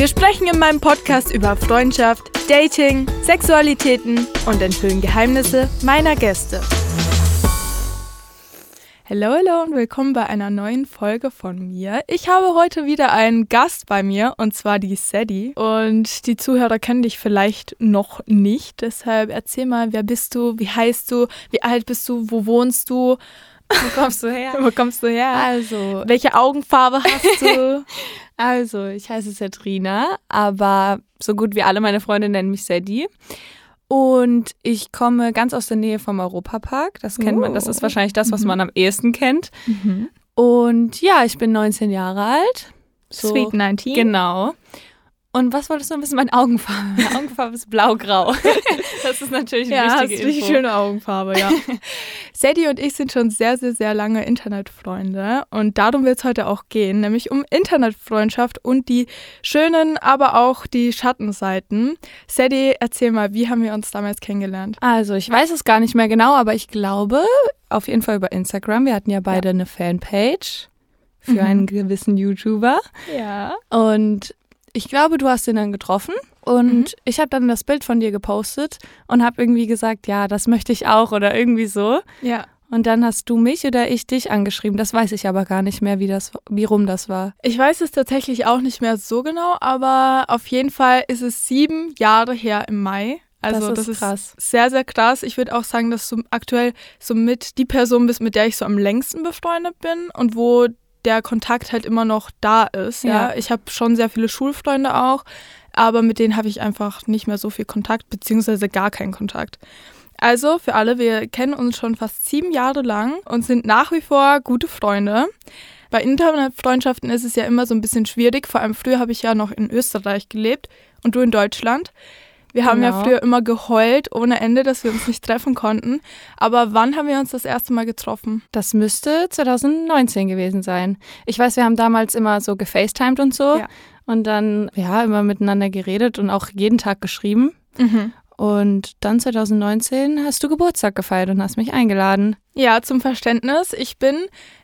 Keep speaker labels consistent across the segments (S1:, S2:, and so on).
S1: Wir sprechen in meinem Podcast über Freundschaft, Dating, Sexualitäten und enthüllen Geheimnisse meiner Gäste. Hallo, hallo und willkommen bei einer neuen Folge von mir. Ich habe heute wieder einen Gast bei mir und zwar die Sadie. Und die Zuhörer kennen dich vielleicht noch nicht. Deshalb erzähl mal, wer bist du, wie heißt du, wie alt bist du, wo wohnst du?
S2: Wo kommst du her?
S1: Wo kommst du her?
S2: Also,
S1: Welche Augenfarbe hast du?
S2: also, ich heiße Satrina, aber so gut wie alle meine Freunde nennen mich Sadie. Und ich komme ganz aus der Nähe vom Europapark. Das kennt man, das ist
S1: Oh.
S2: wahrscheinlich das, was
S1: Mhm.
S2: man am ehesten kennt.
S1: mhm.
S2: Und ja, ich bin 19 Jahre alt. So,
S1: Sweet 19.
S2: Genau. Und was wolltest du noch wissen? Meine Augenfarbe. Meine Augenfarbe ist blau-grau. Das ist natürlich eine
S1: Ja, hast
S2: wichtige
S1: richtig
S2: Info.
S1: schöne Augenfarbe, ja. Sadie und ich sind schon sehr, sehr, sehr lange Internetfreunde und darum wird es heute auch gehen, nämlich um Internetfreundschaft und die schönen, aber auch die Schattenseiten. Sadie, erzähl mal, wie haben wir uns damals kennengelernt?
S2: Also, ich weiß es gar nicht mehr genau, aber ich glaube, auf jeden Fall über Instagram. Wir hatten ja beide eine Fanpage für
S1: Mhm.
S2: einen gewissen YouTuber.
S1: Ja.
S2: Und ich glaube, du hast ihn dann getroffen. Und
S1: Mhm.
S2: ich habe dann das Bild von dir gepostet und habe irgendwie gesagt, ja, das möchte ich auch oder irgendwie so.
S1: Ja.
S2: Und dann hast du mich oder ich dich angeschrieben. Das weiß ich aber gar nicht mehr, wie das, wie rum das war.
S1: Ich weiß es tatsächlich auch nicht mehr so genau, aber auf jeden Fall ist es sieben Jahre her im Mai. Also
S2: Das ist krass.
S1: sehr, sehr krass. Ich würde auch sagen, dass du aktuell somit die Person bist, mit der ich so am längsten befreundet bin und wo der Kontakt halt immer noch da ist. Ja,
S2: Ja.
S1: ich habe schon sehr viele Schulfreunde auch, aber mit denen habe ich einfach nicht mehr so viel Kontakt, beziehungsweise gar keinen Kontakt. Also für alle, wir kennen uns schon fast sieben Jahre lang und sind nach wie vor gute Freunde. Bei Internetfreundschaften ist es ja immer so ein bisschen schwierig. Vor allem früher habe ich ja noch in Österreich gelebt und du in Deutschland. Wir haben ja
S2: Genau.
S1: früher immer geheult ohne Ende, dass wir uns nicht treffen konnten. Aber wann haben wir uns das erste Mal getroffen?
S2: Das müsste 2019 gewesen sein. Ich weiß, wir haben damals immer so gefacetimed und so.
S1: Ja.
S2: Und dann, ja, immer miteinander geredet und auch jeden Tag geschrieben. Und dann 2019 hast du Geburtstag gefeiert und hast mich eingeladen.
S1: Ja, zum Verständnis. Ich bin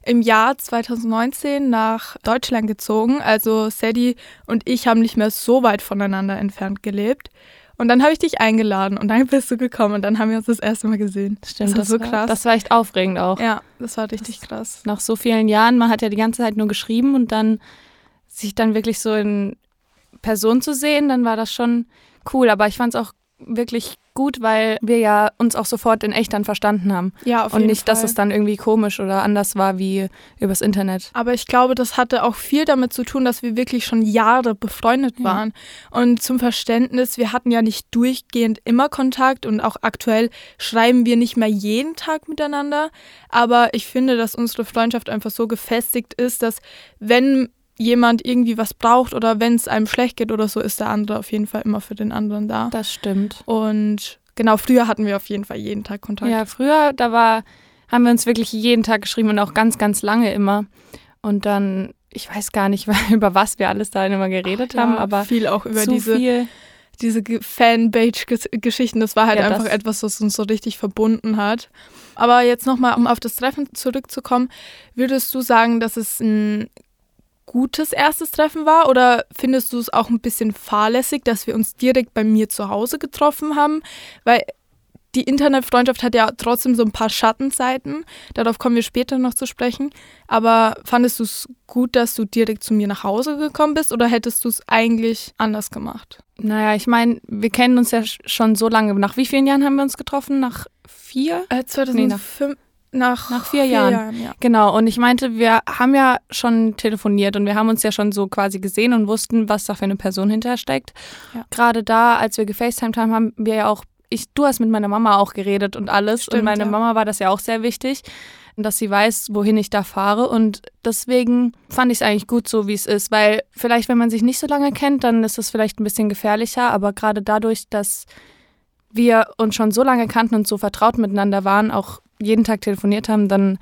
S1: im Jahr 2019 nach Deutschland gezogen. Also Sadie und ich haben nicht mehr so weit voneinander entfernt gelebt. Und dann habe ich dich eingeladen und dann bist du gekommen und dann haben wir uns das erste Mal gesehen.
S2: Stimmt,
S1: das war so krass.
S2: Das war echt aufregend auch.
S1: ja, das war richtig krass.
S2: Nach so vielen Jahren, man hat ja die ganze Zeit nur geschrieben und dann sich dann wirklich so in Person zu sehen, dann war das schon cool. Aber ich fand es auch wirklich gut, weil wir ja uns auch sofort in echt dann verstanden haben.
S1: Ja, auf
S2: und
S1: jeden
S2: nicht,
S1: Fall.
S2: dass es dann irgendwie komisch oder anders war wie übers Internet.
S1: Aber ich glaube, das hatte auch viel damit zu tun, dass wir wirklich schon Jahre befreundet
S2: Ja.
S1: waren. Und zum Verständnis, wir hatten ja nicht durchgehend immer Kontakt und auch aktuell schreiben wir nicht mehr jeden Tag miteinander. Aber ich finde, dass unsere Freundschaft einfach so gefestigt ist, dass wenn jemand irgendwie was braucht oder wenn es einem schlecht geht oder so, ist der andere auf jeden Fall immer für den anderen da.
S2: Das stimmt.
S1: Und genau, früher hatten wir auf jeden Fall jeden Tag Kontakt.
S2: Ja, früher, da war, haben wir uns wirklich jeden Tag geschrieben und auch ganz, ganz lange immer. Und dann, ich weiß gar nicht, über was wir alles da immer geredet haben,
S1: Ja,
S2: aber
S1: viel auch über diese
S2: viel.
S1: diese Ge- Fanpage-Geschichten, das war halt
S2: Ja, das-
S1: einfach etwas, was uns so richtig verbunden hat. Aber jetzt nochmal, um auf das Treffen zurückzukommen, würdest du sagen, dass es ein gutes erstes Treffen war oder findest du es auch ein bisschen fahrlässig, dass wir uns direkt bei mir zu Hause getroffen haben? Weil die Internetfreundschaft hat ja trotzdem so ein paar Schattenseiten. Darauf kommen wir später noch zu sprechen. Aber fandest du es gut, dass du direkt zu mir nach Hause gekommen bist oder hättest du es eigentlich anders gemacht?
S2: Naja, ich meine, wir kennen uns ja sch- schon so lange. Nach wie vielen Jahren haben wir uns getroffen? Nach vier?
S1: Äh, 2005, nach,
S2: nach vier Jahren.
S1: ja.
S2: Genau, und ich meinte, wir haben ja schon telefoniert und wir haben uns ja schon so quasi gesehen und wussten, was da für eine Person hinterher steckt.
S1: Ja.
S2: Gerade da, als wir gefacetimed haben, haben wir ja auch, ich, du hast mit meiner Mama auch geredet und alles
S1: Stimmt,
S2: und meine
S1: ja.
S2: Mama war das ja auch sehr wichtig. dass sie weiß, wohin ich da fahre. Und deswegen fand ich es eigentlich gut so, wie es ist. Weil vielleicht, wenn man sich nicht so lange kennt, dann ist es vielleicht ein bisschen gefährlicher. Aber gerade dadurch, dass wir uns schon so lange kannten und so vertraut miteinander waren, auch jeden Tag telefoniert haben, dann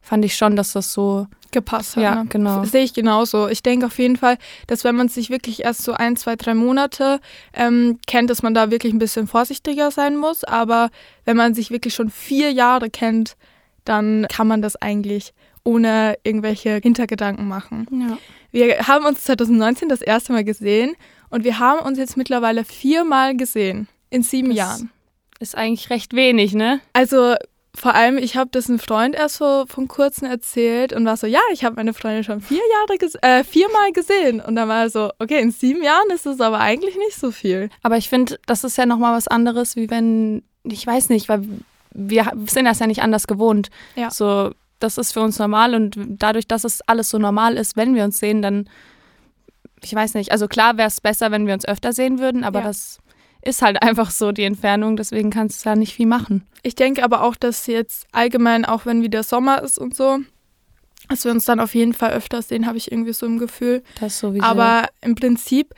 S2: fand ich schon, dass das so
S1: gepasst hat.
S2: Ja,
S1: ne?
S2: genau.
S1: Sehe ich genauso. Ich denke auf jeden Fall, dass wenn man sich wirklich erst so ein, zwei, drei Monate ähm, kennt, dass man da wirklich ein bisschen vorsichtiger sein muss. Aber wenn man sich wirklich schon vier Jahre kennt, dann kann man das eigentlich ohne irgendwelche Hintergedanken machen.
S2: Ja.
S1: Wir haben uns 2019 das erste Mal gesehen und wir haben uns jetzt mittlerweile viermal gesehen in sieben
S2: Das
S1: Jahren.
S2: Ist eigentlich recht wenig, ne?
S1: Also vor allem, ich habe das einem Freund erst so von kurzem erzählt und war so, ja, ich habe meine Freundin schon vier Jahre ges äh, viermal gesehen. Und dann war er so, okay, in sieben Jahren ist es aber eigentlich nicht so viel.
S2: Aber ich finde, das ist ja nochmal was anderes, wie wenn, ich weiß nicht, weil wir sind das ja nicht anders gewohnt.
S1: Ja.
S2: So, das ist für uns normal und dadurch, dass es alles so normal ist, wenn wir uns sehen, dann, ich weiß nicht, also klar wäre es besser, wenn wir uns öfter sehen würden, aber
S1: Ja.
S2: das ist halt einfach so die Entfernung, deswegen kannst du da nicht viel machen.
S1: Ich denke aber auch, dass jetzt allgemein, auch wenn wieder Sommer ist und so, dass wir uns dann auf jeden Fall öfter sehen, habe ich irgendwie so im Gefühl.
S2: Das sowieso.
S1: Aber im Prinzip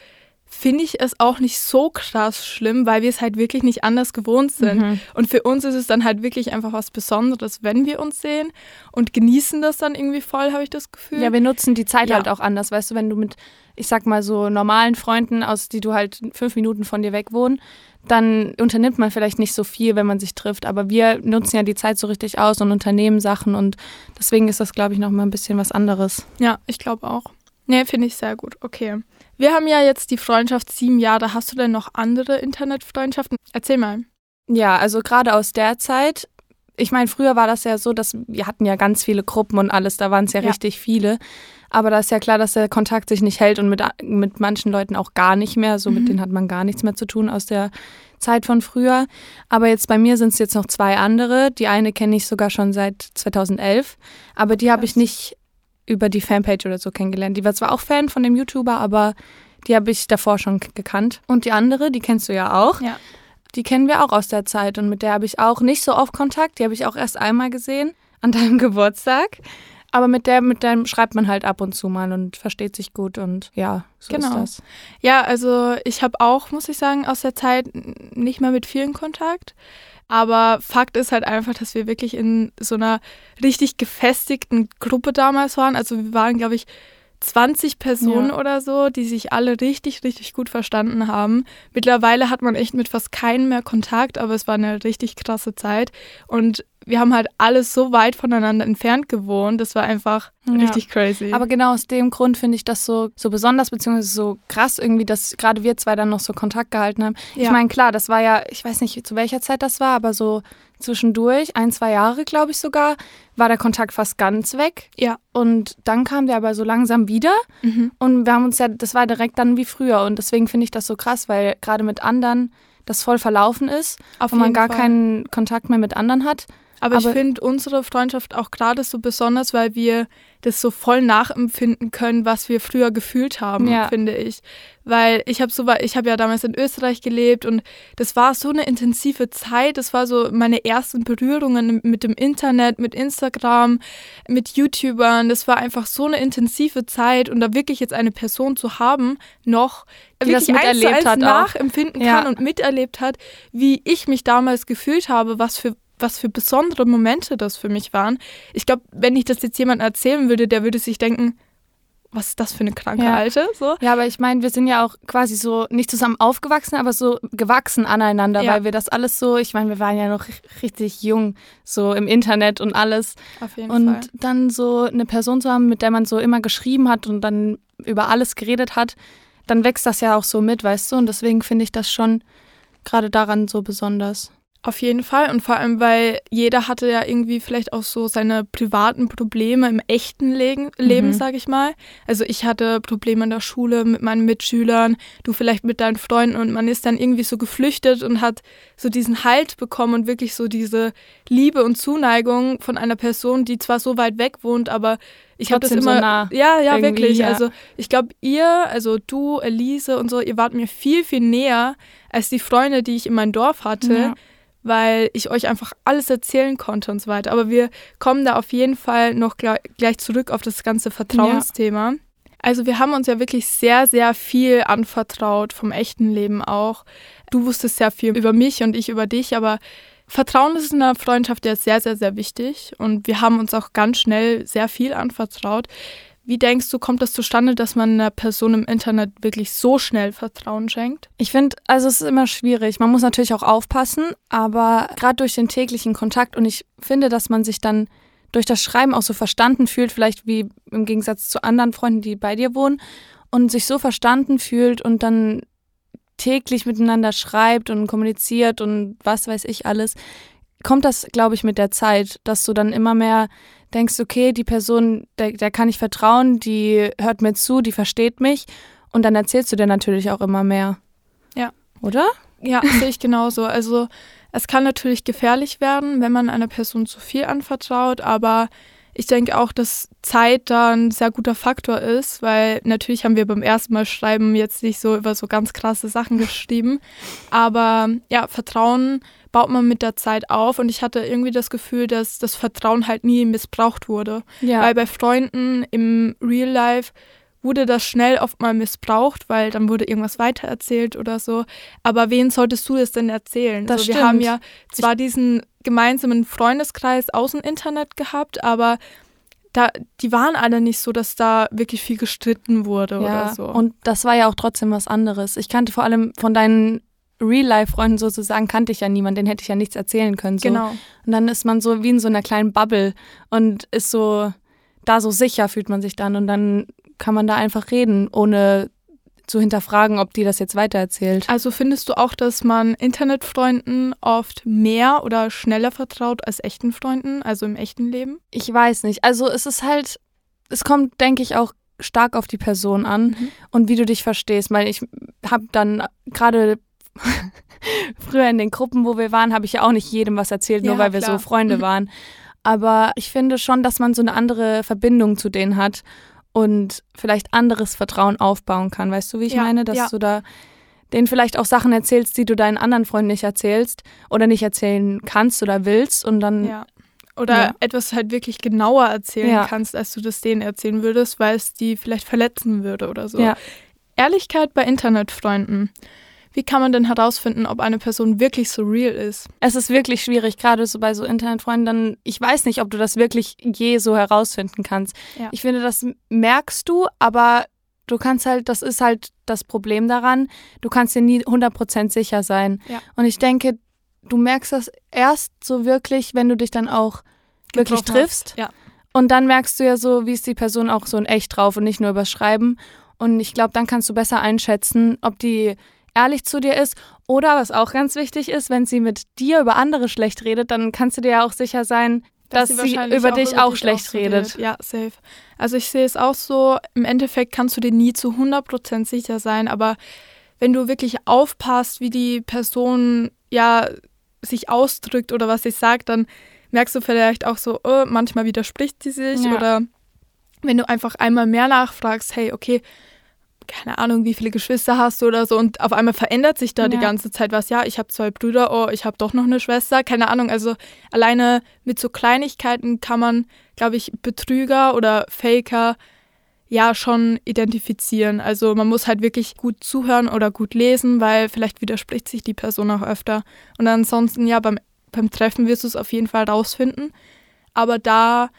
S1: finde ich es auch nicht so krass schlimm, weil wir es halt wirklich nicht anders gewohnt sind.
S2: Mhm.
S1: Und für uns ist es dann halt wirklich einfach was Besonderes, wenn wir uns sehen und genießen das dann irgendwie voll, habe ich das Gefühl.
S2: Ja, wir nutzen die Zeit
S1: Ja.
S2: halt auch anders. Weißt du, wenn du mit, ich sag mal so normalen Freunden, aus die du halt fünf Minuten von dir weg wohnen, dann unternimmt man vielleicht nicht so viel, wenn man sich trifft. Aber wir nutzen ja die Zeit so richtig aus und unternehmen Sachen und deswegen ist das, glaube ich, noch mal ein bisschen was anderes.
S1: Ja, ich glaube auch. Nee, finde ich sehr gut. Okay. Wir haben ja jetzt die Freundschaft sieben Jahre. Hast du denn noch andere Internetfreundschaften? Erzähl mal.
S2: Ja, also gerade aus der Zeit. Ich meine, früher war das ja so, dass wir hatten ja ganz viele Gruppen und alles, da waren es ja,
S1: Ja.
S2: richtig viele. Aber da ist ja klar, dass der Kontakt sich nicht hält und mit, mit manchen Leuten auch gar nicht mehr. So mit
S1: Mhm.
S2: denen hat man gar nichts mehr zu tun aus der Zeit von früher. Aber jetzt bei mir sind es jetzt noch zwei andere. Die eine kenne ich sogar schon seit 2011, aber die habe ich nicht über die Fanpage oder so kennengelernt. Die war zwar auch Fan von dem YouTuber, aber die habe ich davor schon gekannt. Und die andere, die kennst du ja auch.
S1: Ja.
S2: Die kennen wir auch aus der Zeit und mit der habe ich auch nicht so oft Kontakt. Die habe ich auch erst einmal gesehen an deinem Geburtstag. Aber mit der, mit dem schreibt man halt ab und zu mal und versteht sich gut und ja, so
S1: Genau.
S2: ist das.
S1: Ja, also ich habe auch, muss ich sagen, aus der Zeit nicht mehr mit vielen Kontakt. Aber Fakt ist halt einfach, dass wir wirklich in so einer richtig gefestigten Gruppe damals waren. Also wir waren, glaube ich, 20 Personen
S2: Ja.
S1: oder so, die sich alle richtig, richtig gut verstanden haben. Mittlerweile hat man echt mit fast keinem mehr Kontakt, aber es war eine richtig krasse Zeit. Und wir haben halt alles so weit voneinander entfernt gewohnt. Das war einfach
S2: Ja.
S1: richtig crazy.
S2: Aber genau aus dem Grund finde ich das so, so besonders, beziehungsweise so krass irgendwie, dass gerade wir zwei dann noch so Kontakt gehalten haben. Ich
S1: Ja.
S2: meine, klar, das war ja, ich weiß nicht, zu welcher Zeit das war, aber so zwischendurch, ein, zwei Jahre, glaube ich sogar, war der Kontakt fast ganz weg.
S1: Ja.
S2: Und dann kam der aber so langsam wieder.
S1: mhm.
S2: Und wir haben uns ja, das war direkt dann wie früher. Und deswegen finde ich das so krass, weil gerade mit anderen das voll verlaufen ist
S1: Auf
S2: und man gar
S1: Fall.
S2: keinen Kontakt mehr mit anderen hat.
S1: Aber, ich
S2: Aber-
S1: finde unsere Freundschaft auch gerade so besonders, weil wir das so voll nachempfinden können, was wir früher gefühlt haben,
S2: Ja.
S1: finde ich. Weil ich habe so, ich habe ja damals in Österreich gelebt und das war so eine intensive Zeit. Das war so meine ersten Berührungen mit dem Internet, mit Instagram, mit YouTubern. Das war einfach so eine intensive Zeit und da wirklich jetzt eine Person zu haben, noch
S2: Die das
S1: wirklich eins zu
S2: miterlebt
S1: eins
S2: hat
S1: nachempfinden
S2: Ja.
S1: kann und miterlebt hat, wie ich mich damals gefühlt habe, was für was für besondere Momente das für mich waren. Ich glaube, wenn ich das jetzt jemandem erzählen würde, der würde sich denken, was ist das für eine kranke
S2: Ja.
S1: Alte? So.
S2: Ja, aber ich meine, wir sind ja auch quasi so nicht zusammen aufgewachsen, aber so gewachsen aneinander,
S1: Ja.
S2: weil wir das alles so, ich meine, wir waren ja noch richtig jung, so im Internet und alles.
S1: Auf jeden
S2: Und
S1: Fall.
S2: dann so eine Person zu haben, mit der man so immer geschrieben hat und dann über alles geredet hat, dann wächst das ja auch so mit, weißt du? Und deswegen finde ich das schon gerade daran so besonders.
S1: Auf jeden Fall und vor allem, weil jeder hatte ja irgendwie vielleicht auch so seine privaten Probleme im echten Leben,
S2: Mhm.
S1: sage ich mal. Also ich hatte Probleme in der Schule mit meinen Mitschülern, du vielleicht mit deinen Freunden und man ist dann irgendwie so geflüchtet und hat so diesen Halt bekommen und wirklich so diese Liebe und Zuneigung von einer Person, die zwar so weit weg wohnt, aber ich habe das
S2: Trotzdem so
S1: immer
S2: nah
S1: ja ja wirklich
S2: ja.
S1: also ich glaube ihr also du Elise und so ihr wart mir viel viel näher als die Freunde die ich in meinem Dorf hatte
S2: Ja.
S1: Weil ich euch einfach alles erzählen konnte und so weiter. Aber wir kommen da auf jeden Fall noch gleich zurück auf das ganze Vertrauensthema. Ja. Also wir haben uns ja wirklich sehr, sehr viel anvertraut, vom echten Leben auch. Du wusstest sehr viel über mich und ich über dich, aber Vertrauen ist in einer Freundschaft ja sehr, sehr, sehr wichtig und wir haben uns auch ganz schnell sehr viel anvertraut. Wie denkst du, kommt das zustande, dass man einer Person im Internet wirklich so schnell Vertrauen schenkt?
S2: Ich finde, also es ist immer schwierig. Man muss natürlich auch aufpassen, aber gerade durch den täglichen Kontakt und ich finde, dass man sich dann durch das Schreiben auch so verstanden fühlt, vielleicht wie im Gegensatz zu anderen Freunden, die bei dir wohnen, und sich so verstanden fühlt und dann täglich miteinander schreibt und kommuniziert und was weiß ich alles, kommt das, glaube ich, mit der Zeit, dass du dann immer mehr denkst, okay, die Person, der, der kann ich vertrauen, die hört mir zu, die versteht mich und dann erzählst du dir natürlich auch immer mehr.
S1: Ja.
S2: Oder?
S1: Ja, sehe ich genauso. Also es kann natürlich gefährlich werden, wenn man einer Person zu viel anvertraut, aber ich denke auch, dass Zeit da ein sehr guter Faktor ist, weil natürlich haben wir beim ersten Mal schreiben jetzt nicht so über so ganz krasse Sachen geschrieben, aber ja, Vertrauen baut man mit der Zeit auf und ich hatte irgendwie das Gefühl, dass das Vertrauen halt nie missbraucht wurde, ja. weil bei Freunden im Real Life wurde das schnell oft mal missbraucht, weil dann wurde irgendwas weitererzählt oder so. Aber wen solltest du es denn erzählen?
S2: Das
S1: also,
S2: wir
S1: haben ja zwar diesen gemeinsamen Freundeskreis aus dem Internet gehabt, aber da, die waren alle nicht so, dass da wirklich viel gestritten wurde ja, oder so.
S2: Und das war ja auch trotzdem was anderes. Ich kannte vor allem von deinen Real-Life-Freunden sozusagen, kannte ich ja niemanden, den hätte ich ja nichts erzählen können. So.
S1: Genau.
S2: Und dann ist man so wie in so einer kleinen Bubble und ist so, da so sicher fühlt man sich dann und dann kann man da einfach reden, ohne zu hinterfragen, ob die das jetzt weitererzählt.
S1: Also findest du auch, dass man Internetfreunden oft mehr oder schneller vertraut als echten Freunden, also im echten Leben?
S2: Ich weiß nicht. Also es ist halt, es kommt, denke ich, auch stark auf die Person an mhm. und wie du dich verstehst, weil ich habe dann gerade früher in den Gruppen, wo wir waren, habe ich ja auch nicht jedem was erzählt, nur ja, weil wir klar. so Freunde mhm. waren. Aber ich finde schon, dass man so eine andere Verbindung zu denen hat und vielleicht anderes Vertrauen aufbauen kann. Weißt du, wie ich ja, meine? Dass ja. du da denen vielleicht auch Sachen erzählst, die du deinen anderen Freunden nicht erzählst oder nicht erzählen kannst oder willst und dann.
S1: Ja. Oder etwas halt wirklich genauer erzählen kannst, als du das denen erzählen würdest, weil es die vielleicht verletzen würde oder so. Ehrlichkeit bei Internetfreunden. Wie kann man denn herausfinden, ob eine Person wirklich so real ist?
S2: Es ist wirklich schwierig, gerade so bei so Internetfreunden. Dann, ich weiß nicht, ob du das wirklich je so herausfinden kannst. Ja. Ich finde, das merkst du, aber du kannst halt, das ist halt das Problem daran, du kannst dir nie 100% sicher sein.
S1: Ja.
S2: Und ich denke, du merkst das erst so wirklich, wenn du dich dann auch wirklich triffst.
S1: Ja.
S2: Und dann merkst du ja so, wie ist die Person auch so in echt drauf und nicht nur überschreiben. Und ich glaube, dann kannst du besser einschätzen, ob die ehrlich zu dir ist. Oder was auch ganz wichtig ist, wenn sie mit dir über andere schlecht redet, dann kannst du dir ja auch sicher sein, dass, dass sie, sie über dich auch, auch schlecht auch redet. redet.
S1: Ja, safe. Also ich sehe es auch so, im Endeffekt kannst du dir nie zu 100% sicher sein, aber wenn du wirklich aufpasst, wie die Person ja sich ausdrückt oder was sie sagt, dann merkst du vielleicht auch so, oh, manchmal widerspricht sie sich ja. oder wenn du einfach einmal mehr nachfragst, hey, okay, keine Ahnung, wie viele Geschwister hast du oder so und auf einmal verändert sich da ja. die ganze Zeit was. Ja, ich habe zwei Brüder, oh, ich habe doch noch eine Schwester, keine Ahnung. Also alleine mit so Kleinigkeiten kann man, glaube ich, Betrüger oder Faker ja schon identifizieren. Also man muss halt wirklich gut zuhören oder gut lesen, weil vielleicht widerspricht sich die Person auch öfter. Und ansonsten, ja, beim, beim Treffen wirst du es auf jeden Fall rausfinden. Aber da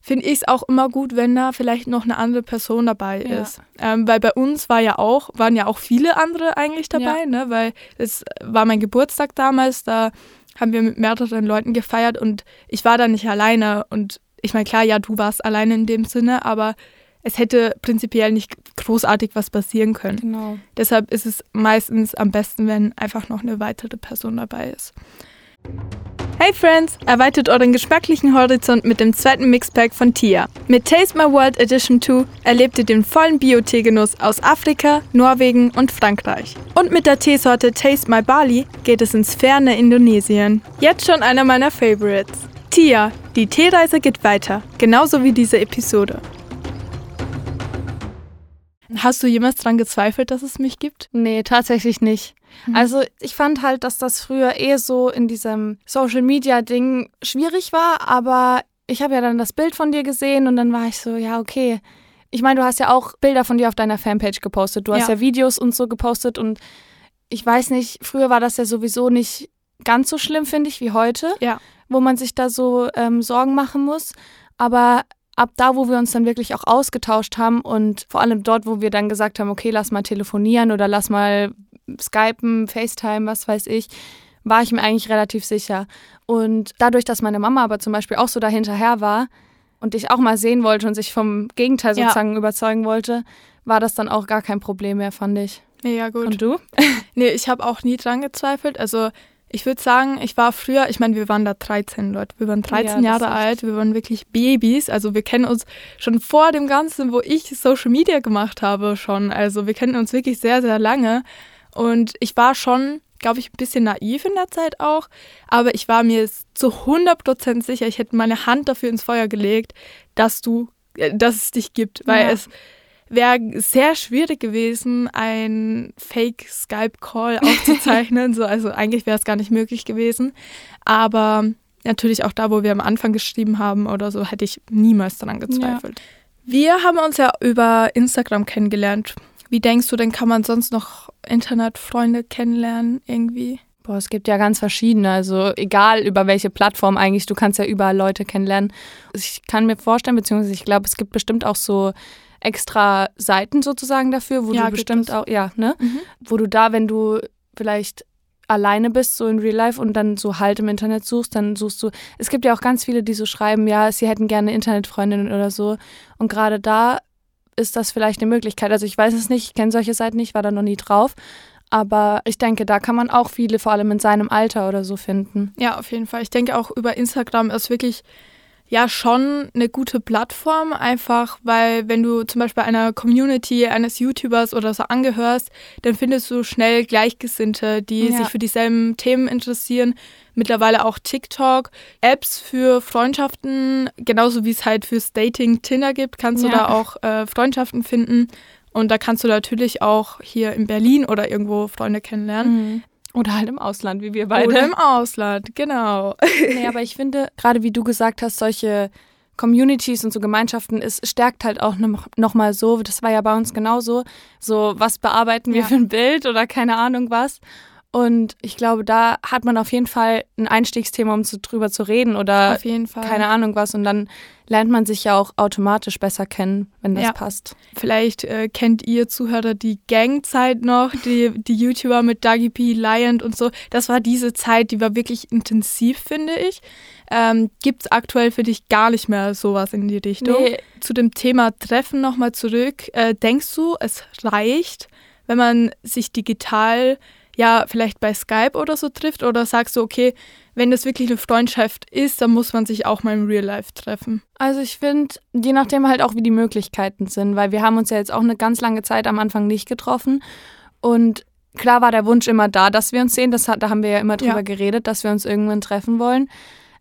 S1: finde ich es auch immer gut, wenn da vielleicht noch eine andere Person dabei ja. ist. Ähm, weil bei uns war ja auch, waren ja auch viele andere eigentlich dabei, ja. ne? weil es war mein Geburtstag damals, da haben wir mit mehreren Leuten gefeiert und ich war da nicht alleine. Und ich meine, klar, ja, du warst alleine in dem Sinne, aber es hätte prinzipiell nicht großartig was passieren können.
S2: Genau.
S1: Deshalb ist es meistens am besten, wenn einfach noch eine weitere Person dabei ist. Hey Friends, erweitert euren geschmacklichen Horizont mit dem zweiten Mixpack von Tia. Mit Taste My World Edition 2 erlebt ihr den vollen Bio-Teegenuss aus Afrika, Norwegen und Frankreich. Und mit der Teesorte Taste My Bali geht es ins ferne Indonesien. Jetzt schon einer meiner Favorites. Tia, die Teereise geht weiter, genauso wie diese Episode. Hast du jemals daran gezweifelt, dass es mich gibt?
S2: Nee, tatsächlich nicht. Mhm. Also ich fand halt, dass das früher eher so in diesem Social-Media-Ding schwierig war, aber ich habe ja dann das Bild von dir gesehen und dann war ich so, ja, okay. Ich meine, du hast ja auch Bilder von dir auf deiner Fanpage gepostet. Du hast ja, ja Videos und so gepostet und ich weiß nicht, früher war das ja sowieso nicht ganz so schlimm, finde ich, wie heute,
S1: ja.
S2: wo man sich da so ähm, Sorgen machen muss. Aber ab da, wo wir uns dann wirklich auch ausgetauscht haben und vor allem dort, wo wir dann gesagt haben, okay, lass mal telefonieren oder lass mal Skypen, FaceTime, was weiß ich, war ich mir eigentlich relativ sicher. Und dadurch, dass meine Mama aber zum Beispiel auch so dahinterher war und dich auch mal sehen wollte und sich vom Gegenteil sozusagen ja. überzeugen wollte, war das dann auch gar kein Problem mehr, fand ich.
S1: Ja, gut.
S2: Und du?
S1: nee, ich habe auch nie dran gezweifelt. Also ich würde sagen, ich war früher, ich meine, wir waren da 13 Leute, wir waren 13 ja, Jahre alt, wir waren wirklich Babys, also wir kennen uns schon vor dem Ganzen, wo ich Social Media gemacht habe schon, also wir kennen uns wirklich sehr, sehr lange und ich war schon, glaube ich, ein bisschen naiv in der Zeit auch, aber ich war mir zu 100% sicher, ich hätte meine Hand dafür ins Feuer gelegt, dass du, äh, dass es dich gibt, weil ja. es wäre sehr schwierig gewesen, ein Fake-Skype-Call aufzuzeichnen. so, also eigentlich wäre es gar nicht möglich gewesen. Aber natürlich auch da, wo wir am Anfang geschrieben haben oder so, hätte ich niemals daran gezweifelt. Ja. Wir haben uns ja über Instagram kennengelernt. Wie denkst du denn, kann man sonst noch Internetfreunde kennenlernen irgendwie?
S2: Boah, es gibt ja ganz verschiedene. Also egal über welche Plattform eigentlich, du kannst ja überall Leute kennenlernen. Ich kann mir vorstellen, beziehungsweise ich glaube, es gibt bestimmt auch so extra Seiten sozusagen dafür, wo ja, du bestimmt auch, ja, ne? Mhm. Wo du da, wenn du vielleicht alleine bist, so in Real Life und dann so halt im Internet suchst, dann suchst du. Es gibt ja auch ganz viele, die so schreiben, ja, sie hätten gerne Internetfreundinnen oder so. Und gerade da ist das vielleicht eine Möglichkeit. Also ich weiß es nicht, ich kenne solche Seiten nicht, war da noch nie drauf. Aber ich denke, da kann man auch viele, vor allem in seinem Alter oder so finden.
S1: Ja, auf jeden Fall. Ich denke auch über Instagram ist wirklich ja schon eine gute Plattform, einfach weil wenn du zum Beispiel einer Community eines YouTubers oder so angehörst, dann findest du schnell Gleichgesinnte, die ja. sich für dieselben Themen interessieren. Mittlerweile auch TikTok, Apps für Freundschaften, genauso wie es halt fürs Dating Tinder gibt, kannst du ja. da auch äh, Freundschaften finden. Und da kannst du natürlich auch hier in Berlin oder irgendwo Freunde kennenlernen. Mhm.
S2: Oder halt im Ausland, wie wir beide.
S1: Oder im Ausland, genau.
S2: nee, aber ich finde, gerade wie du gesagt hast, solche Communities und so Gemeinschaften, es stärkt halt auch nochmal so, das war ja bei uns genauso, so was bearbeiten wir ja. für ein Bild oder keine Ahnung was. Und ich glaube, da hat man auf jeden Fall ein Einstiegsthema, um zu, drüber zu reden oder
S1: auf jeden Fall.
S2: keine Ahnung was. Und dann lernt man sich ja auch automatisch besser kennen, wenn das ja. passt.
S1: Vielleicht äh, kennt ihr Zuhörer die Gangzeit noch, die, die YouTuber mit Dagi P, Lion und so. Das war diese Zeit, die war wirklich intensiv, finde ich. Ähm, Gibt es aktuell für dich gar nicht mehr sowas in die Richtung? Nee. Zu dem Thema Treffen nochmal zurück. Äh, denkst du, es reicht, wenn man sich digital ja vielleicht bei Skype oder so trifft? Oder sagst du, okay, wenn das wirklich eine Freundschaft ist, dann muss man sich auch mal im Real Life treffen?
S2: Also ich finde, je nachdem halt auch, wie die Möglichkeiten sind, weil wir haben uns ja jetzt auch eine ganz lange Zeit am Anfang nicht getroffen. Und klar war der Wunsch immer da, dass wir uns sehen. Das, da haben wir ja immer drüber ja. geredet, dass wir uns irgendwann treffen wollen.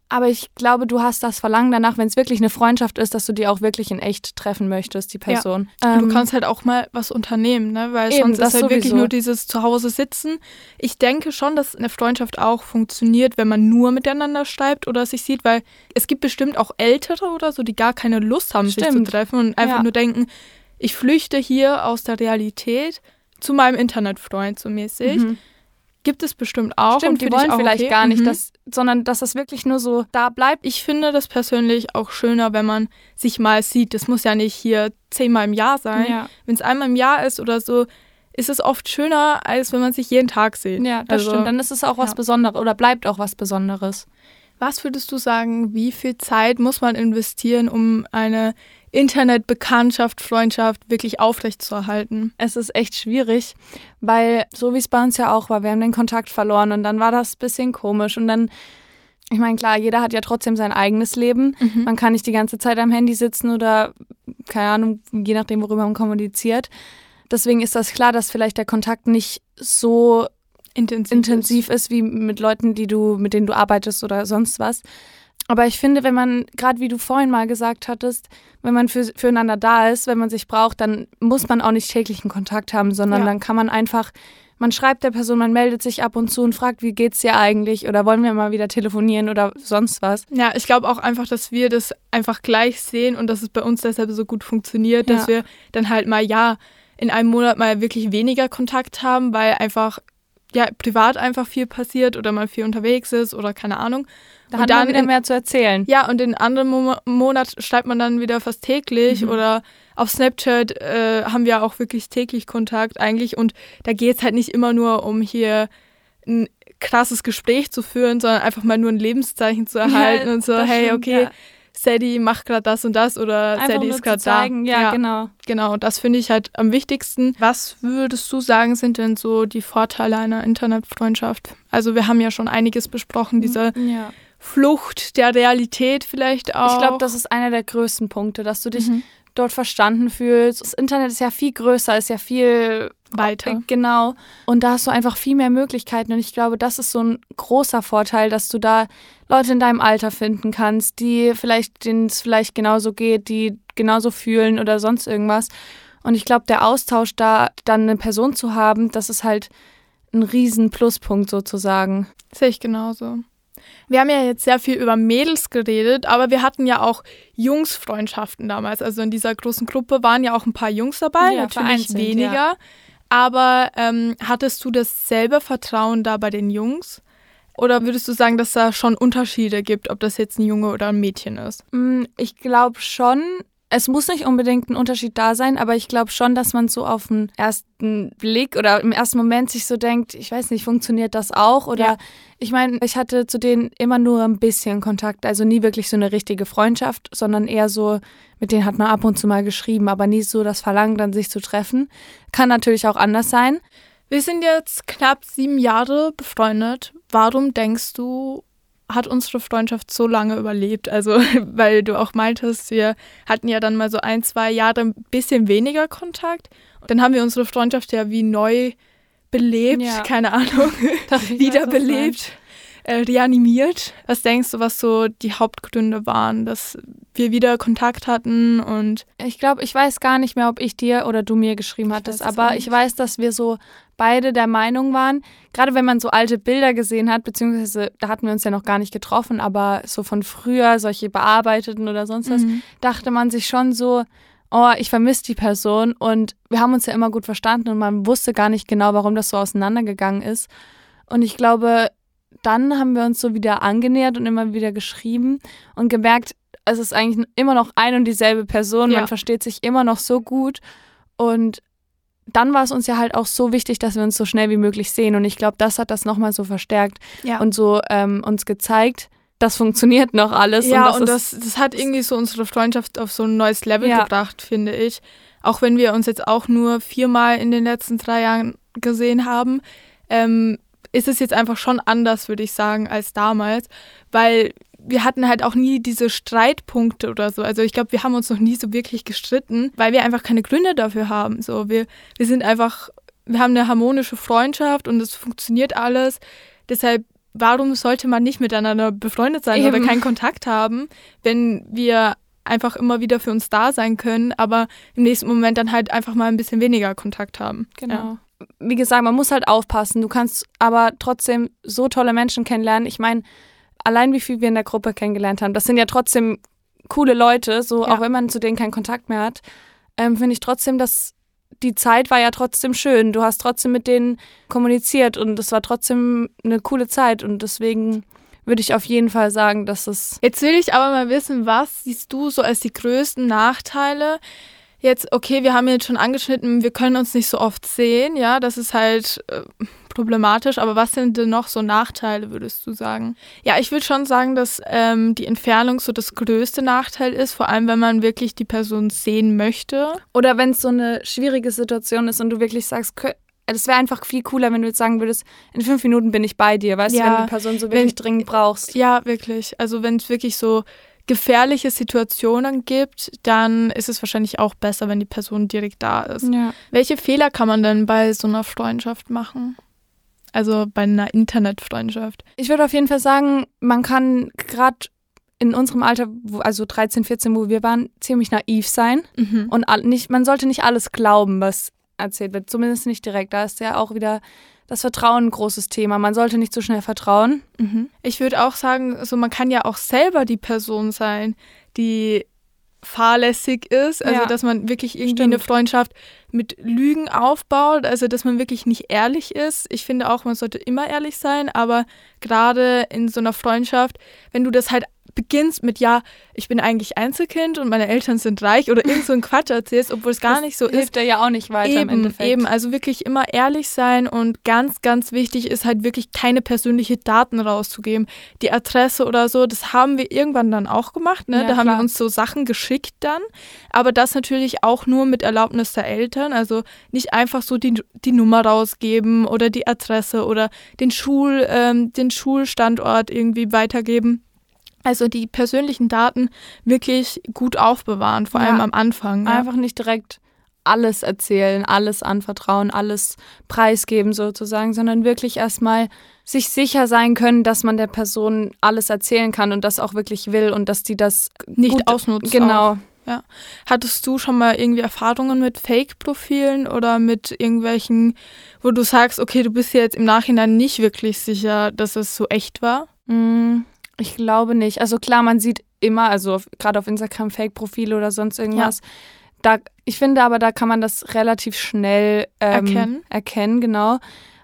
S2: Aber ich glaube, du hast das Verlangen danach, wenn es wirklich eine Freundschaft ist, dass du die auch wirklich in echt treffen möchtest, die Person.
S1: Ja. Ähm, du kannst halt auch mal was unternehmen, ne? Weil eben, sonst ist halt sowieso. wirklich nur dieses Zuhause sitzen. Ich denke schon, dass eine Freundschaft auch funktioniert, wenn man nur miteinander schreibt oder sich sieht, weil es gibt bestimmt auch Ältere oder so, die gar keine Lust haben, Stimmt. sich zu treffen und einfach ja. nur denken, ich flüchte hier aus der Realität zu meinem Internetfreund so mäßig. Mhm gibt es bestimmt auch.
S2: Stimmt, die wollen vielleicht okay. gar nicht, mhm. dass, sondern dass das wirklich nur so da bleibt.
S1: Ich finde das persönlich auch schöner, wenn man sich mal sieht. Das muss ja nicht hier zehnmal im Jahr sein. Ja. Wenn es einmal im Jahr ist oder so, ist es oft schöner, als wenn man sich jeden Tag sieht.
S2: Ja, das also, stimmt. Dann ist es auch was ja. Besonderes oder bleibt auch was Besonderes.
S1: Was würdest du sagen, wie viel Zeit muss man investieren, um eine Internetbekanntschaft, Freundschaft wirklich aufrechtzuerhalten?
S2: Es ist echt schwierig, weil so wie es bei uns ja auch war, wir haben den Kontakt verloren und dann war das ein bisschen komisch und dann ich meine, klar, jeder hat ja trotzdem sein eigenes Leben. Mhm. Man kann nicht die ganze Zeit am Handy sitzen oder, keine Ahnung, je nachdem, worüber man kommuniziert. Deswegen ist das klar, dass vielleicht der Kontakt nicht so intensiv, intensiv ist. ist wie mit Leuten, die du, mit denen du arbeitest oder sonst was. Aber ich finde, wenn man, gerade wie du vorhin mal gesagt hattest, wenn man für, füreinander da ist, wenn man sich braucht, dann muss man auch nicht täglichen Kontakt haben, sondern ja. dann kann man einfach man schreibt der Person, man meldet sich ab und zu und fragt, wie geht's dir eigentlich oder wollen wir mal wieder telefonieren oder sonst was.
S1: Ja, ich glaube auch einfach, dass wir das einfach gleich sehen und dass es bei uns deshalb so gut funktioniert, dass
S2: Ja.
S1: wir dann halt mal, ja, in einem Monat mal wirklich weniger Kontakt haben, weil einfach, ja, privat einfach viel passiert oder mal viel unterwegs ist oder keine Ahnung.
S2: Da
S1: Und
S2: hat man
S1: dann
S2: wieder
S1: in-
S2: mehr zu erzählen.
S1: Ja, und den anderen Mo Monat schreibt man dann wieder fast täglich
S2: Mhm.
S1: oder auf Snapchat äh, haben wir auch wirklich täglich Kontakt eigentlich und da geht es halt nicht immer nur um hier ein krasses Gespräch zu führen, sondern einfach mal nur ein Lebenszeichen zu erhalten
S2: Ja,
S1: und so, hey,
S2: stimmt,
S1: okay,
S2: ja.
S1: Sadie macht gerade das und das oder
S2: Einfach
S1: Sadie ist gerade da.
S2: zeigen, ja, genau.
S1: Genau, und das finde ich halt am wichtigsten. Was würdest du sagen, sind denn so die Vorteile einer Internetfreundschaft? Also wir haben ja schon einiges besprochen, diese
S2: Ja.
S1: Flucht der Realität vielleicht auch.
S2: Ich glaube, das ist einer der größten Punkte, dass du dich
S1: Mhm.
S2: dort verstanden fühlst. Das Internet ist ja viel größer, ist ja viel
S1: weiter.
S2: Genau. Und da hast du einfach viel mehr Möglichkeiten. Und ich glaube, das ist so ein großer Vorteil, dass du da Leute in deinem Alter finden kannst, die vielleicht, denen es vielleicht genauso geht, die genauso fühlen oder sonst irgendwas. Und ich glaube, der Austausch da, dann eine Person zu haben, das ist halt ein riesen Pluspunkt sozusagen.
S1: Sehe ich genauso. Wir haben ja jetzt sehr viel über Mädels geredet, aber wir hatten ja auch Jungsfreundschaften damals. Also in dieser großen Gruppe waren ja auch ein paar Jungs dabei,
S2: Ja,
S1: natürlich weniger.
S2: ja.
S1: Aber ähm, hattest du dasselbe Vertrauen da bei den Jungs? Oder würdest du sagen, dass da schon Unterschiede gibt, ob das jetzt ein Junge oder ein Mädchen ist?
S2: Mm, Ich glaube schon, es muss nicht unbedingt ein Unterschied da sein, aber ich glaube schon, dass man so auf den ersten Blick oder im ersten Moment sich so denkt, ich weiß nicht, funktioniert das auch? Oder
S1: Ja.
S2: ich meine, ich hatte zu denen immer nur ein bisschen Kontakt, also nie wirklich so eine richtige Freundschaft, sondern eher so, mit denen hat man ab und zu mal geschrieben, aber nie so das Verlangen, dann sich zu treffen. Kann natürlich auch anders sein.
S1: Wir sind jetzt knapp sieben Jahre befreundet. Warum denkst du, hat unsere Freundschaft so lange überlebt? Also, weil du auch meintest, wir hatten ja dann mal so ein, zwei Jahre ein bisschen weniger Kontakt. Und dann haben wir unsere Freundschaft ja wie neu belebt,
S2: Ja.
S1: keine Ahnung, wiederbelebt, äh, reanimiert. Was denkst du, was so die Hauptgründe waren, dass wir wieder Kontakt hatten und
S2: Ich glaube, ich weiß gar nicht mehr, ob ich dir oder du mir geschrieben hattest, aber ich weiß, dass wir so beide der Meinung waren, gerade wenn man so alte Bilder gesehen hat, beziehungsweise da hatten wir uns ja noch gar nicht getroffen, aber so von früher, solche bearbeiteten oder sonst was,
S1: Mhm.
S2: dachte man sich schon so, oh, ich vermisse die Person und wir haben uns ja immer gut verstanden und man wusste gar nicht genau, warum das so auseinandergegangen ist. Und ich glaube, dann haben wir uns so wieder angenähert und immer wieder geschrieben und gemerkt, es ist eigentlich immer noch ein und dieselbe Person,
S1: Ja.
S2: man versteht sich immer noch so gut und dann war es uns ja halt auch so wichtig, dass wir uns so schnell wie möglich sehen und ich glaube, das hat das nochmal so verstärkt
S1: ja.
S2: und so ähm, uns gezeigt, das funktioniert noch alles.
S1: Ja,
S2: und
S1: und
S2: das,
S1: das, das, hat irgendwie so unsere Freundschaft auf so ein neues Level
S2: Ja.
S1: gebracht, finde ich. Auch wenn wir uns jetzt auch nur viermal in den letzten drei Jahren gesehen haben, ähm, ist es jetzt einfach schon anders, würde ich sagen, als damals, weil wir hatten halt auch nie diese Streitpunkte oder so. Also ich glaube, wir haben uns noch nie so wirklich gestritten, weil wir einfach keine Gründe dafür haben. So, wir, wir sind einfach, wir haben eine harmonische Freundschaft und es funktioniert alles. Deshalb, warum sollte man nicht miteinander befreundet sein oder
S2: Eben.
S1: keinen Kontakt haben, wenn wir einfach immer wieder für uns da sein können, aber im nächsten Moment dann halt einfach mal ein bisschen weniger Kontakt haben.
S2: Genau.
S1: Ja.
S2: Wie gesagt, man muss halt aufpassen. Du kannst aber trotzdem so tolle Menschen kennenlernen. Ich meine, allein wie viel wir in der Gruppe kennengelernt haben, das sind ja trotzdem coole Leute, so
S1: Ja.
S2: auch wenn man zu denen keinen Kontakt mehr hat, ähm, finde ich trotzdem, dass die Zeit war ja trotzdem schön. Du hast trotzdem mit denen kommuniziert und es war trotzdem eine coole Zeit und deswegen würde ich auf jeden Fall sagen, dass es
S1: Jetzt will ich aber mal wissen, was siehst du so als die größten Nachteile? Jetzt, okay, wir haben jetzt schon angeschnitten, wir können uns nicht so oft sehen, ja, das ist halt äh, problematisch, aber was sind denn noch so Nachteile, würdest du sagen? Ja, ich würde schon sagen, dass ähm, die Entfernung so das größte Nachteil ist, vor allem wenn man wirklich die Person sehen möchte.
S2: Oder wenn es so eine schwierige Situation ist und du wirklich sagst, es wäre einfach viel cooler, wenn du jetzt sagen würdest, in fünf Minuten bin ich bei dir, weißt du,
S1: Ja,
S2: wenn du die Person so wirklich
S1: wenn-
S2: dringend brauchst.
S1: Ja, wirklich. Also wenn es wirklich so gefährliche Situationen gibt, dann ist es wahrscheinlich auch besser, wenn die Person direkt da ist.
S2: Ja.
S1: Welche Fehler kann man denn bei so einer Freundschaft machen? Also bei einer Internetfreundschaft.
S2: Ich würde auf jeden Fall sagen, man kann gerade in unserem Alter, wo, also 13, 14, wo wir waren, ziemlich naiv sein
S1: Und
S2: und nicht, man sollte nicht alles glauben, was erzählt wird. Zumindest nicht direkt. Da ist ja auch wieder das Vertrauen ein großes Thema. Man sollte nicht zu schnell vertrauen.
S1: Mhm. Ich würde auch sagen, so man kann ja auch selber die Person sein, die fahrlässig ist, also
S2: Ja.
S1: dass man wirklich irgendwie
S2: Stimmt.
S1: eine Freundschaft mit Lügen aufbaut, also dass man wirklich nicht ehrlich ist. Ich finde auch, man sollte immer ehrlich sein, aber gerade in so einer Freundschaft, wenn du das halt beginnst mit, ja, ich bin eigentlich Einzelkind und meine Eltern sind reich oder irgend so einen Quatsch erzählst, obwohl es gar
S2: Das
S1: nicht so ist,
S2: hilft dir ja auch nicht weiter im
S1: Eben,
S2: Endeffekt.
S1: eben, also wirklich immer ehrlich sein und ganz, ganz wichtig ist halt wirklich keine persönliche Daten rauszugeben. Die Adresse oder so, das haben wir irgendwann dann auch gemacht, ne?
S2: Ja,
S1: da haben wir
S2: klar.
S1: uns so Sachen geschickt dann, aber das natürlich auch nur mit Erlaubnis der Eltern, also nicht einfach so die, die Nummer rausgeben oder die Adresse oder den Schul, ähm, den Schulstandort irgendwie weitergeben. Also die persönlichen Daten wirklich gut aufbewahren, vor
S2: Ja.
S1: allem am Anfang. Ja.
S2: Einfach nicht direkt alles erzählen, alles anvertrauen, alles preisgeben sozusagen, sondern wirklich erstmal sich sicher sein können, dass man der Person alles erzählen kann und das auch wirklich will und dass die das
S1: Nicht
S2: gut
S1: ausnutzt. auch.
S2: Genau.
S1: Hattest du schon mal irgendwie Erfahrungen mit Fake-Profilen oder mit irgendwelchen, wo du sagst, okay, du bist jetzt im Nachhinein nicht wirklich sicher, dass es so echt war?
S2: Ich glaube nicht. Also klar, man sieht immer, also gerade auf Instagram Fake-Profile oder sonst irgendwas. Da, ich finde aber, da kann man das relativ schnell ähm,
S1: Erkennen?
S2: Erkennen, genau.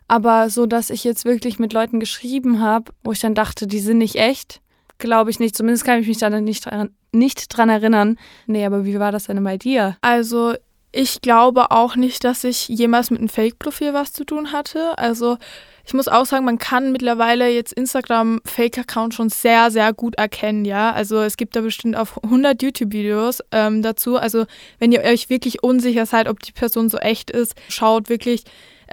S2: Aber so, dass ich jetzt wirklich mit Leuten geschrieben habe, wo ich dann dachte, die sind nicht echt, glaube ich nicht. Zumindest kann ich mich da nicht dran, nicht dran erinnern. Nee, aber wie war das denn bei dir?
S1: Also ich glaube auch nicht, dass ich jemals mit einem Fake-Profil was zu tun hatte. Also ich muss auch sagen, man kann mittlerweile jetzt Instagram Fake-Account schon sehr, sehr gut erkennen, ja. Also es gibt da bestimmt auf 100 YouTube-Videos ähm, dazu. Also wenn ihr euch wirklich unsicher seid, ob die Person so echt ist, schaut wirklich,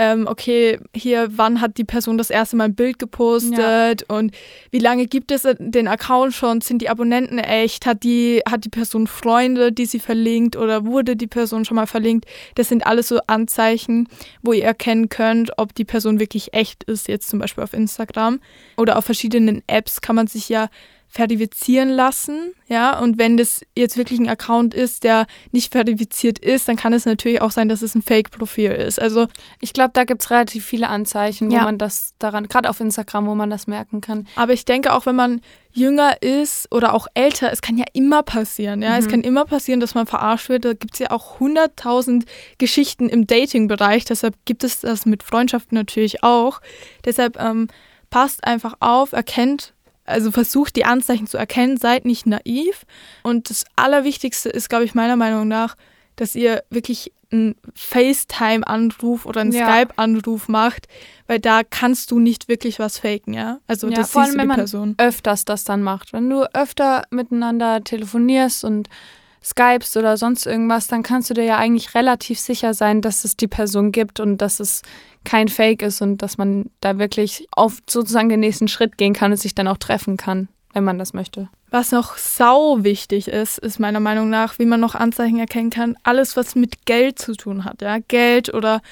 S1: ähm, okay, hier, wann hat die Person das erste Mal ein Bild gepostet und wie lange gibt es den Account schon? Sind die Abonnenten echt? Hat die, hat die Person Freunde, die sie verlinkt oder wurde die Person schon mal verlinkt? Das sind alles so Anzeichen, wo ihr erkennen könnt, ob die Person wirklich echt ist, jetzt zum Beispiel auf Instagram. Oder auf verschiedenen Apps kann man sich ja verifizieren lassen, ja, und wenn das jetzt wirklich ein Account ist, der nicht verifiziert ist, dann kann es natürlich auch sein, dass es ein Fake-Profil ist. Also
S2: Ich glaube, da gibt es relativ viele Anzeichen, wo
S1: Ja.
S2: man das daran, gerade auf Instagram, wo man das merken kann.
S1: Aber ich denke auch, wenn man jünger ist oder auch älter, es kann ja immer passieren. Ja? Es
S2: Mhm.
S1: kann immer passieren, dass man verarscht wird. Da gibt es ja auch hunderttausend Geschichten im Dating-Bereich. Deshalb gibt es das mit Freundschaften natürlich auch. Deshalb ähm, passt einfach auf, erkennt, also versucht die Anzeichen zu erkennen, seid nicht naiv. Und das Allerwichtigste ist, glaube ich, meiner Meinung nach, dass ihr wirklich einen FaceTime-Anruf oder einen
S2: Ja.
S1: Skype-Anruf macht, weil da kannst du nicht wirklich was faken, ja? Also
S2: Ja,
S1: das
S2: vor allem, wenn man
S1: Person.
S2: öfters das dann macht. Wenn du öfter miteinander telefonierst und Skypest oder sonst irgendwas, dann kannst du dir ja eigentlich relativ sicher sein, dass es die Person gibt und dass es kein Fake ist und dass man da wirklich auf sozusagen den nächsten Schritt gehen kann und sich dann auch treffen kann, wenn man das möchte.
S1: Was noch sau wichtig ist, ist meiner Meinung nach, wie man noch Anzeichen erkennen kann, alles, was mit Geld zu tun hat, ja, Geld oder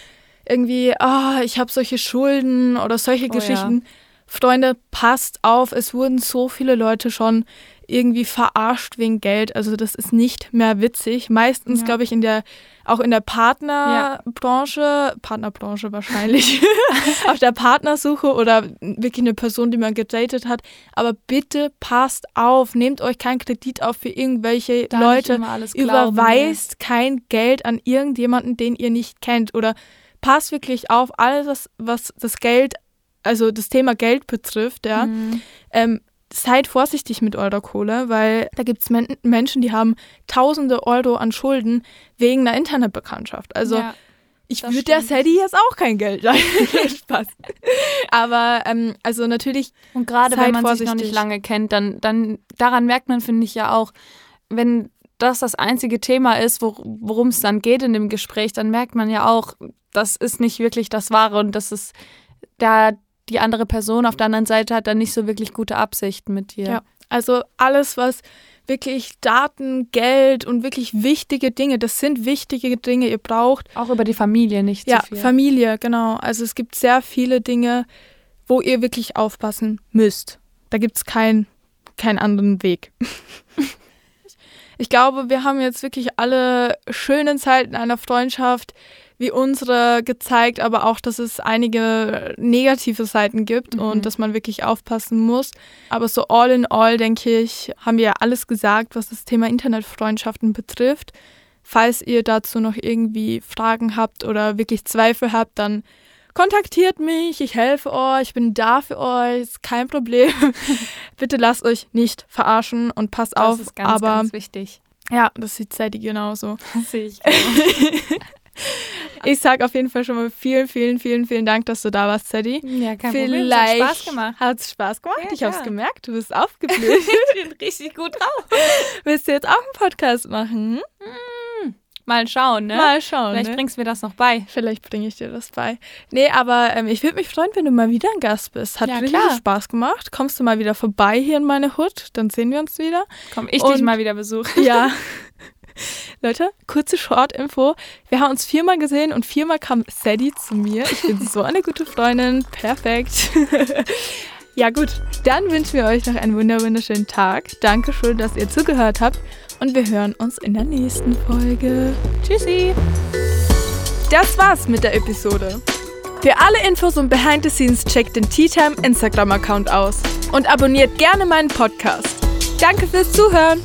S1: irgendwie, ah, ich habe solche Schulden oder solche
S2: Oh
S1: Geschichten. Freunde, passt auf, es wurden so viele Leute schon irgendwie verarscht wegen Geld. Also das ist nicht mehr witzig. Meistens,
S2: Ja.
S1: glaube ich, in der, auch in der Partnerbranche, Partnerbranche wahrscheinlich, auf der Partnersuche oder wirklich eine Person, die man gedatet hat. Aber bitte passt auf, nehmt euch keinen Kredit auf für irgendwelche
S2: Da
S1: Leute.
S2: alles glauben,
S1: Überweist kein Geld an irgendjemanden, den ihr nicht kennt. Oder passt wirklich auf, alles, was, was das Geld, also das Thema Geld betrifft, ja.
S2: Mhm.
S1: Ähm, seid vorsichtig mit eurer Kohle, weil da gibt es Men Menschen, die haben tausende Euro an Schulden wegen einer Internetbekanntschaft. Also
S2: ja.
S1: ich würde der. Sadie jetzt auch kein Geld leihen. Spaß. Aber ähm, also natürlich,
S2: Und gerade wenn man sich noch
S1: vorsichtig.
S2: nicht lange kennt, dann, dann daran merkt man, finde ich ja auch, wenn das das einzige Thema ist, wor worum es dann geht in dem Gespräch, dann merkt man ja auch, das ist nicht wirklich das Wahre und das ist da die andere Person auf der anderen Seite hat dann nicht so wirklich gute Absichten mit dir.
S1: Ja. also alles, was wirklich Daten, Geld und wirklich wichtige Dinge, das sind wichtige Dinge, ihr braucht
S2: Auch über die Familie nicht
S1: Ja,
S2: zu viel.
S1: Familie, genau. Also es gibt sehr viele Dinge, wo ihr wirklich aufpassen müsst. Da gibt es kein, keinen anderen Weg. ich glaube, wir haben jetzt wirklich alle schönen Zeiten einer Freundschaft wie unsere gezeigt, aber auch, dass es einige negative Seiten gibt
S2: Mhm.
S1: und dass man wirklich aufpassen muss. Aber so all in all, denke ich, haben wir ja alles gesagt, was das Thema Internetfreundschaften betrifft. Falls ihr dazu noch irgendwie Fragen habt oder wirklich Zweifel habt, dann kontaktiert mich, ich helfe euch, ich bin da für euch, ist kein Problem. Bitte lasst euch nicht verarschen und passt
S2: Das
S1: auf.
S2: ist ganz,
S1: aber
S2: ganz wichtig.
S1: ja, das sieht Sadie genauso.
S2: Das sehe ich.
S1: Ich sag auf jeden Fall schon mal vielen, vielen, vielen, vielen Dank, dass du da warst, Sadie.
S2: ja, kein
S1: Vielleicht
S2: Problem. Es hat Spaß gemacht.
S1: Hat's Spaß gemacht?
S2: Ja,
S1: ich hab's
S2: klar.
S1: gemerkt, du bist aufgeblüht.
S2: Ich bin richtig gut drauf.
S1: Willst du jetzt auch einen Podcast machen?
S2: Mal schauen, ne?
S1: Mal schauen.
S2: Vielleicht
S1: ne?
S2: bringst du mir das noch bei.
S1: Vielleicht bringe ich dir das bei. Nee, aber ähm, ich würde mich freuen, wenn du mal wieder ein Gast bist. Hat
S2: Ja,
S1: richtig
S2: klar.
S1: Spaß gemacht. Kommst du mal wieder vorbei hier in meine Hut? Dann sehen wir uns wieder.
S2: Komm, ich
S1: Und-
S2: dich mal wieder besuchen.
S1: Ja. Leute, kurze Short-Info. Wir haben uns viermal gesehen und viermal kam Sadie zu mir. Ich bin so eine gute Freundin. Perfekt. ja, gut. Dann wünschen wir euch noch einen wunder- wunderschönen Tag. Dankeschön, dass ihr zugehört habt. Und wir hören uns in der nächsten Folge.
S2: Tschüssi.
S1: Das war's mit der Episode. Für alle Infos und Behind the Scenes checkt den Tea Time Instagram-Account aus. Und abonniert gerne meinen Podcast. Danke fürs Zuhören.